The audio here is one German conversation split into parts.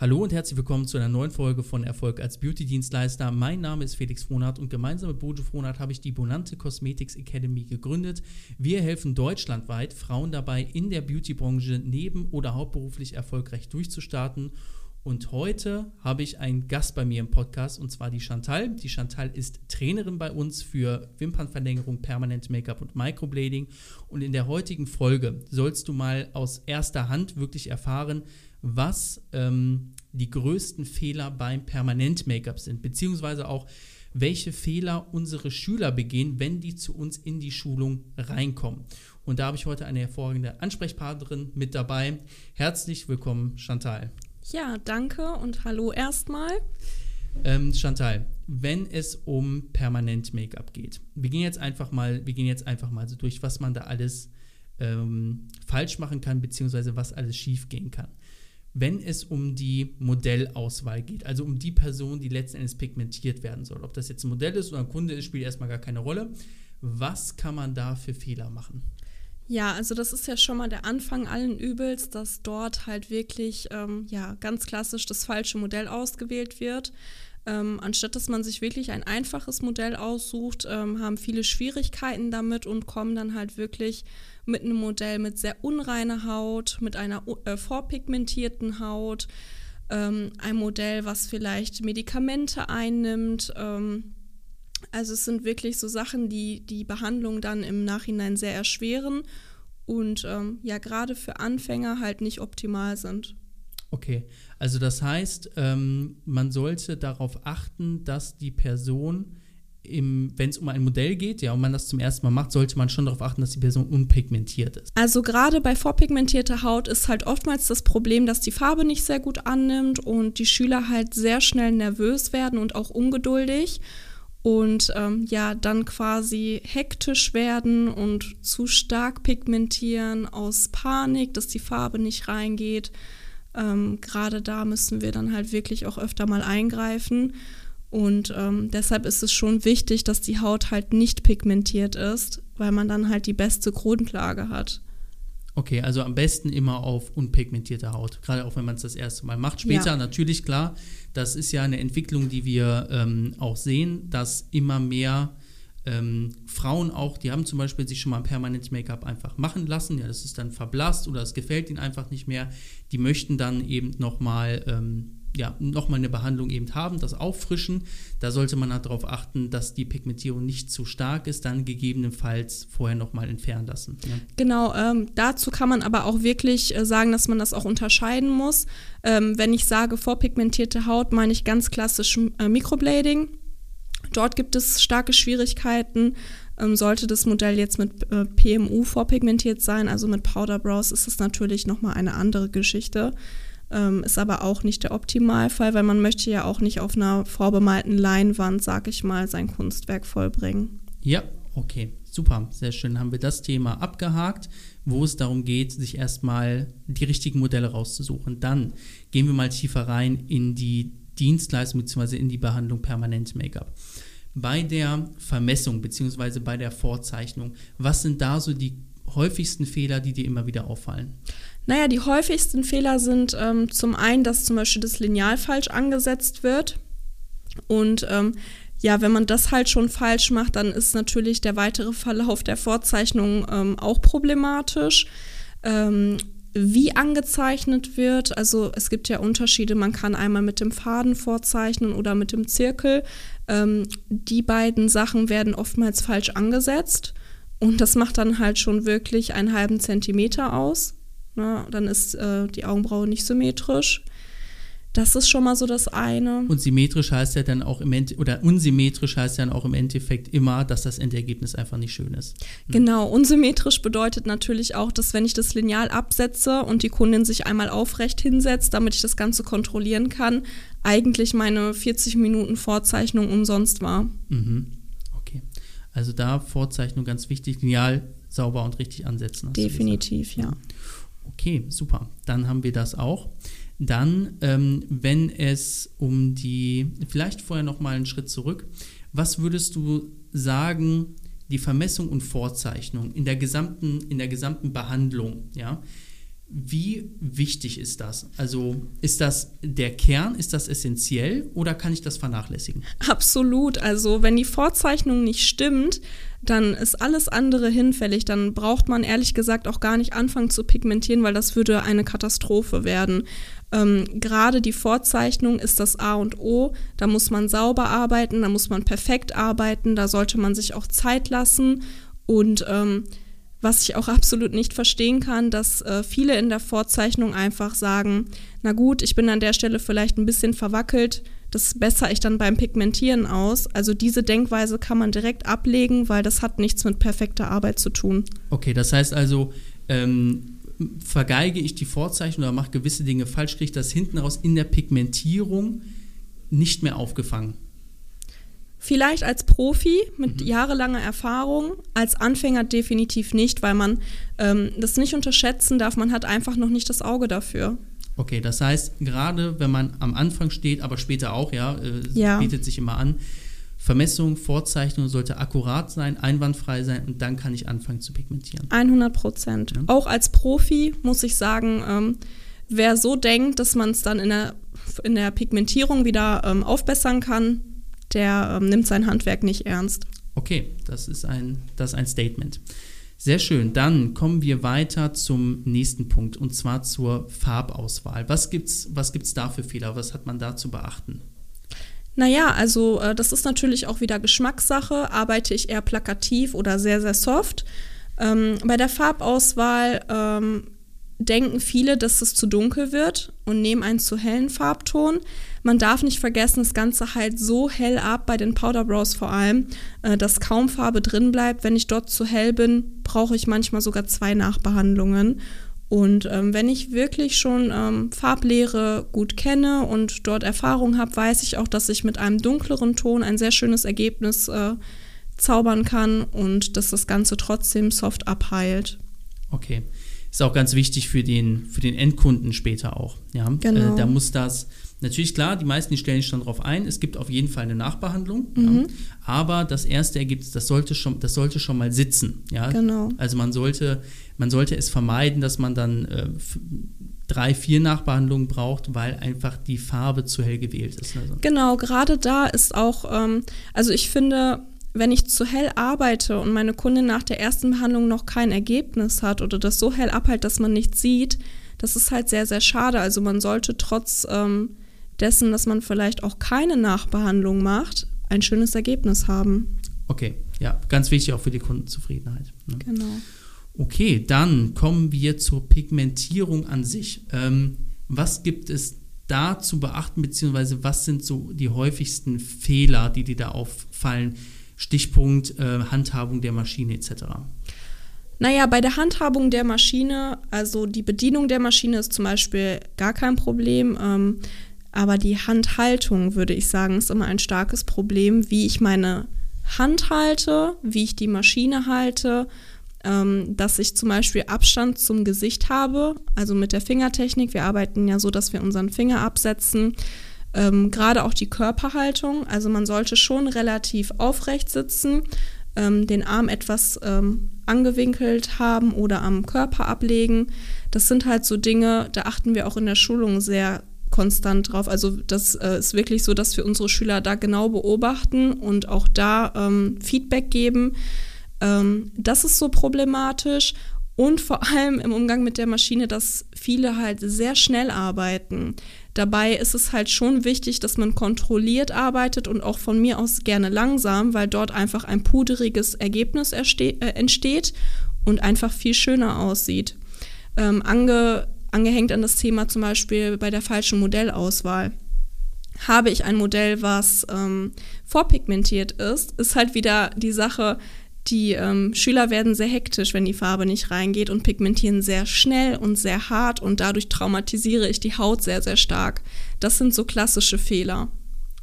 Hallo und herzlich willkommen zu einer neuen Folge von Erfolg als Beauty-Dienstleister. Mein Name ist Felix Frohnert und gemeinsam mit Bojo Frohnert habe ich die Bonante Cosmetics Academy gegründet. Wir helfen deutschlandweit Frauen dabei, in der Beauty-Branche neben- oder hauptberuflich erfolgreich durchzustarten. Und heute habe ich einen Gast bei mir im Podcast und zwar die Chantal. Die Chantal ist Trainerin bei uns für Wimpernverlängerung, Permanent Make-up und Microblading. Und in der heutigen Folge sollst du mal aus erster Hand wirklich erfahren, was ähm, die größten Fehler beim Permanent-Make-up sind, beziehungsweise auch, welche Fehler unsere Schüler begehen, wenn die zu uns in die Schulung reinkommen. Und da habe ich heute eine hervorragende Ansprechpartnerin mit dabei. Herzlich willkommen, Chantal. Ja, danke und hallo erstmal. Ähm, Chantal, wenn es um permanent Make-up geht, wir gehen jetzt einfach mal, wir gehen jetzt einfach mal so durch, was man da alles ähm, falsch machen kann, beziehungsweise was alles schief gehen kann wenn es um die Modellauswahl geht, also um die Person, die letzten Endes pigmentiert werden soll. Ob das jetzt ein Modell ist oder ein Kunde ist, spielt erstmal gar keine Rolle. Was kann man da für Fehler machen? Ja, also das ist ja schon mal der Anfang allen Übels, dass dort halt wirklich ähm, ja, ganz klassisch das falsche Modell ausgewählt wird. Ähm, anstatt dass man sich wirklich ein einfaches Modell aussucht, ähm, haben viele Schwierigkeiten damit und kommen dann halt wirklich mit einem Modell mit sehr unreiner Haut, mit einer äh, vorpigmentierten Haut, ähm, ein Modell, was vielleicht Medikamente einnimmt. Ähm, also es sind wirklich so Sachen, die die Behandlung dann im Nachhinein sehr erschweren und ähm, ja gerade für Anfänger halt nicht optimal sind. Okay, also das heißt, ähm, man sollte darauf achten, dass die Person wenn es um ein Modell geht, ja, und man das zum ersten Mal macht, sollte man schon darauf achten, dass die Person unpigmentiert ist. Also gerade bei vorpigmentierter Haut ist halt oftmals das Problem, dass die Farbe nicht sehr gut annimmt und die Schüler halt sehr schnell nervös werden und auch ungeduldig und ähm, ja, dann quasi hektisch werden und zu stark pigmentieren aus Panik, dass die Farbe nicht reingeht. Ähm, gerade da müssen wir dann halt wirklich auch öfter mal eingreifen. Und ähm, deshalb ist es schon wichtig, dass die Haut halt nicht pigmentiert ist, weil man dann halt die beste Grundlage hat. Okay, also am besten immer auf unpigmentierte Haut, gerade auch wenn man es das erste Mal macht. Später ja. natürlich klar, das ist ja eine Entwicklung, die wir ähm, auch sehen, dass immer mehr ähm, Frauen auch, die haben zum Beispiel sich schon mal ein permanentes Make-up einfach machen lassen, ja, das ist dann verblasst oder es gefällt ihnen einfach nicht mehr. Die möchten dann eben nochmal ähm, ja, nochmal eine Behandlung eben haben, das auffrischen. Da sollte man halt darauf achten, dass die Pigmentierung nicht zu stark ist, dann gegebenenfalls vorher nochmal entfernen lassen. Ja. Genau, ähm, dazu kann man aber auch wirklich äh, sagen, dass man das auch unterscheiden muss. Ähm, wenn ich sage vorpigmentierte Haut, meine ich ganz klassisch äh, Microblading. Dort gibt es starke Schwierigkeiten. Ähm, sollte das Modell jetzt mit äh, PMU vorpigmentiert sein, also mit Powder Brows, ist es natürlich nochmal eine andere Geschichte. Ähm, ist aber auch nicht der Optimalfall, weil man möchte ja auch nicht auf einer vorbemalten Leinwand, sag ich mal, sein Kunstwerk vollbringen. Ja, okay, super, sehr schön. Haben wir das Thema abgehakt, wo es darum geht, sich erstmal die richtigen Modelle rauszusuchen. Dann gehen wir mal tiefer rein in die Dienstleistung bzw. in die Behandlung permanent Make-up. Bei der Vermessung bzw. bei der Vorzeichnung, was sind da so die häufigsten Fehler, die dir immer wieder auffallen? Naja, die häufigsten Fehler sind ähm, zum einen, dass zum Beispiel das Lineal falsch angesetzt wird. Und ähm, ja, wenn man das halt schon falsch macht, dann ist natürlich der weitere Verlauf der Vorzeichnung ähm, auch problematisch. Ähm, wie angezeichnet wird, also es gibt ja Unterschiede, man kann einmal mit dem Faden vorzeichnen oder mit dem Zirkel. Ähm, die beiden Sachen werden oftmals falsch angesetzt und das macht dann halt schon wirklich einen halben Zentimeter aus. Ne? Dann ist äh, die Augenbraue nicht symmetrisch. Das ist schon mal so das eine. Und symmetrisch heißt ja dann auch im Ende oder unsymmetrisch heißt ja dann auch im Endeffekt immer, dass das Endergebnis einfach nicht schön ist. Hm. Genau, unsymmetrisch bedeutet natürlich auch, dass wenn ich das Lineal absetze und die Kundin sich einmal aufrecht hinsetzt, damit ich das Ganze kontrollieren kann, eigentlich meine 40 Minuten Vorzeichnung umsonst war. Mhm. Okay. Also da Vorzeichnung ganz wichtig, Lineal sauber und richtig ansetzen. Definitiv, ja. Okay, super. Dann haben wir das auch. Dann, ähm, wenn es um die, vielleicht vorher noch mal einen Schritt zurück, was würdest du sagen, die Vermessung und Vorzeichnung in der gesamten, in der gesamten Behandlung, ja, wie wichtig ist das? Also ist das der Kern, ist das essentiell oder kann ich das vernachlässigen? Absolut. Also wenn die Vorzeichnung nicht stimmt, dann ist alles andere hinfällig. Dann braucht man ehrlich gesagt auch gar nicht anfangen zu pigmentieren, weil das würde eine Katastrophe werden. Ähm, Gerade die Vorzeichnung ist das A und O. Da muss man sauber arbeiten, da muss man perfekt arbeiten, da sollte man sich auch Zeit lassen. Und ähm, was ich auch absolut nicht verstehen kann, dass äh, viele in der Vorzeichnung einfach sagen, na gut, ich bin an der Stelle vielleicht ein bisschen verwackelt, das bessere ich dann beim Pigmentieren aus. Also diese Denkweise kann man direkt ablegen, weil das hat nichts mit perfekter Arbeit zu tun. Okay, das heißt also, ähm, vergeige ich die Vorzeichnung oder mache gewisse Dinge falsch, kriege ich das hinten raus in der Pigmentierung nicht mehr aufgefangen. Vielleicht als Profi mit mhm. jahrelanger Erfahrung, als Anfänger definitiv nicht, weil man ähm, das nicht unterschätzen darf. Man hat einfach noch nicht das Auge dafür. Okay, das heißt, gerade wenn man am Anfang steht, aber später auch, ja, äh, ja. bietet sich immer an, Vermessung, Vorzeichnung sollte akkurat sein, einwandfrei sein und dann kann ich anfangen zu pigmentieren. 100 Prozent. Ja. Auch als Profi muss ich sagen, ähm, wer so denkt, dass man es dann in der, in der Pigmentierung wieder ähm, aufbessern kann, der ähm, nimmt sein Handwerk nicht ernst. Okay, das ist ein, das ist ein Statement. Sehr schön. Dann kommen wir weiter zum nächsten Punkt und zwar zur Farbauswahl. Was gibt's, was gibt's da für Fehler? Was hat man da zu beachten? Naja, also äh, das ist natürlich auch wieder Geschmackssache. Arbeite ich eher plakativ oder sehr, sehr soft? Ähm, bei der Farbauswahl ähm, denken viele, dass es zu dunkel wird und nehmen einen zu hellen Farbton. Man darf nicht vergessen, das Ganze halt so hell ab, bei den Powderbrows vor allem, äh, dass kaum Farbe drin bleibt. Wenn ich dort zu hell bin, brauche ich manchmal sogar zwei Nachbehandlungen. Und ähm, wenn ich wirklich schon ähm, Farblehre gut kenne und dort Erfahrung habe, weiß ich auch, dass ich mit einem dunkleren Ton ein sehr schönes Ergebnis äh, zaubern kann und dass das Ganze trotzdem soft abheilt. Okay. Ist auch ganz wichtig für den, für den Endkunden später auch. Ja? Genau. Äh, da muss das Natürlich klar, die meisten die stellen sich schon darauf ein. Es gibt auf jeden Fall eine Nachbehandlung, mhm. ja. aber das erste Ergebnis, das sollte schon, das sollte schon mal sitzen. Ja? Genau. Also man sollte, man sollte es vermeiden, dass man dann äh, drei, vier Nachbehandlungen braucht, weil einfach die Farbe zu hell gewählt ist. Also. Genau, gerade da ist auch, ähm, also ich finde, wenn ich zu hell arbeite und meine Kundin nach der ersten Behandlung noch kein Ergebnis hat oder das so hell abhält, dass man nichts sieht, das ist halt sehr, sehr schade. Also man sollte trotz ähm, dessen, dass man vielleicht auch keine Nachbehandlung macht, ein schönes Ergebnis haben. Okay, ja, ganz wichtig auch für die Kundenzufriedenheit. Ne? Genau. Okay, dann kommen wir zur Pigmentierung an sich. Ähm, was gibt es da zu beachten, beziehungsweise was sind so die häufigsten Fehler, die dir da auffallen? Stichpunkt äh, Handhabung der Maschine etc. Naja, bei der Handhabung der Maschine, also die Bedienung der Maschine ist zum Beispiel gar kein Problem. Ähm, aber die Handhaltung, würde ich sagen, ist immer ein starkes Problem, wie ich meine Hand halte, wie ich die Maschine halte, ähm, dass ich zum Beispiel Abstand zum Gesicht habe, also mit der Fingertechnik. Wir arbeiten ja so, dass wir unseren Finger absetzen. Ähm, Gerade auch die Körperhaltung, also man sollte schon relativ aufrecht sitzen, ähm, den Arm etwas ähm, angewinkelt haben oder am Körper ablegen. Das sind halt so Dinge, da achten wir auch in der Schulung sehr konstant drauf. Also das äh, ist wirklich so, dass wir unsere Schüler da genau beobachten und auch da ähm, Feedback geben. Ähm, das ist so problematisch. Und vor allem im Umgang mit der Maschine, dass viele halt sehr schnell arbeiten. Dabei ist es halt schon wichtig, dass man kontrolliert arbeitet und auch von mir aus gerne langsam, weil dort einfach ein puderiges Ergebnis äh, entsteht und einfach viel schöner aussieht. ähm, ange, angehängt an das Thema zum Beispiel bei der falschen Modellauswahl. Habe ich ein Modell, was ähm, vorpigmentiert ist, ist halt wieder die Sache, die ähm, Schüler werden sehr hektisch, wenn die Farbe nicht reingeht und pigmentieren sehr schnell und sehr hart und dadurch traumatisiere ich die Haut sehr, sehr stark. Das sind so klassische Fehler.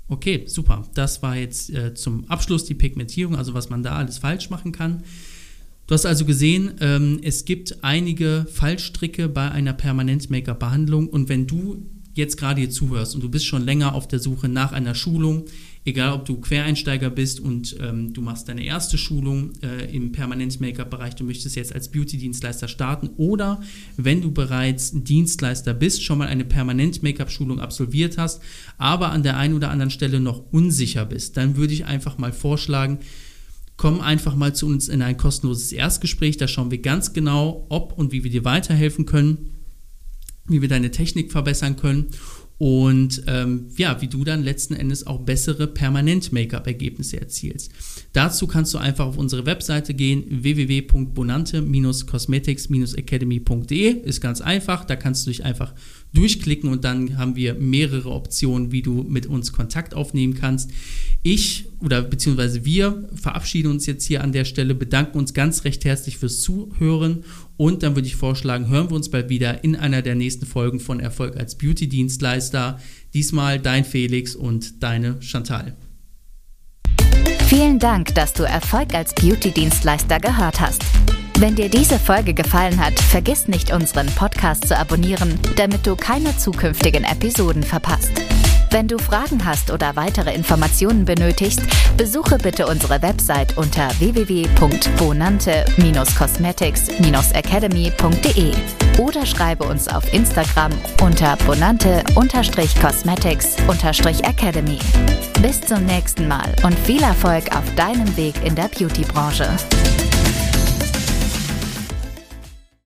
Okay, super. Das war jetzt äh, zum Abschluss die Pigmentierung, also was man da alles falsch machen kann. Du hast also gesehen, ähm, es gibt einige Fallstricke bei einer Permanent-Make-up-Behandlung und wenn du jetzt gerade hier zuhörst und du bist schon länger auf der Suche nach einer Schulung, egal ob du Quereinsteiger bist und ähm, du machst deine erste Schulung äh, im Permanent-Make-up-Bereich, du möchtest jetzt als Beauty-Dienstleister starten oder wenn du bereits Dienstleister bist, schon mal eine Permanent-Make-up-Schulung absolviert hast, aber an der einen oder anderen Stelle noch unsicher bist, dann würde ich einfach mal vorschlagen, komm einfach mal zu uns in ein kostenloses Erstgespräch. Da schauen wir ganz genau, ob und wie wir dir weiterhelfen können, wie wir deine Technik verbessern können und ähm, ja, wie du dann letzten Endes auch bessere Permanent-Make-up-Ergebnisse erzielst. Dazu kannst du einfach auf unsere Webseite gehen, www.bonante-cosmetics-academy.de. Ist ganz einfach, da kannst du dich einfach durchklicken und dann haben wir mehrere Optionen, wie du mit uns Kontakt aufnehmen kannst. Ich oder beziehungsweise wir verabschieden uns jetzt hier an der Stelle, bedanken uns ganz recht herzlich fürs Zuhören und dann würde ich vorschlagen, hören wir uns bald wieder in einer der nächsten Folgen von Erfolg als Beauty-Dienstleister. Diesmal dein Felix und deine Chantal. Vielen Dank, dass du Erfolg als Beauty-Dienstleister gehört hast. Wenn dir diese Folge gefallen hat, vergiss nicht, unseren Podcast zu abonnieren, damit du keine zukünftigen Episoden verpasst. Wenn du Fragen hast oder weitere Informationen benötigst, besuche bitte unsere Website unter www.bonante-cosmetics-academy.de oder schreibe uns auf Instagram unter bonante-cosmetics-academy. Bis zum nächsten Mal und viel Erfolg auf deinem Weg in der Beauty-Branche.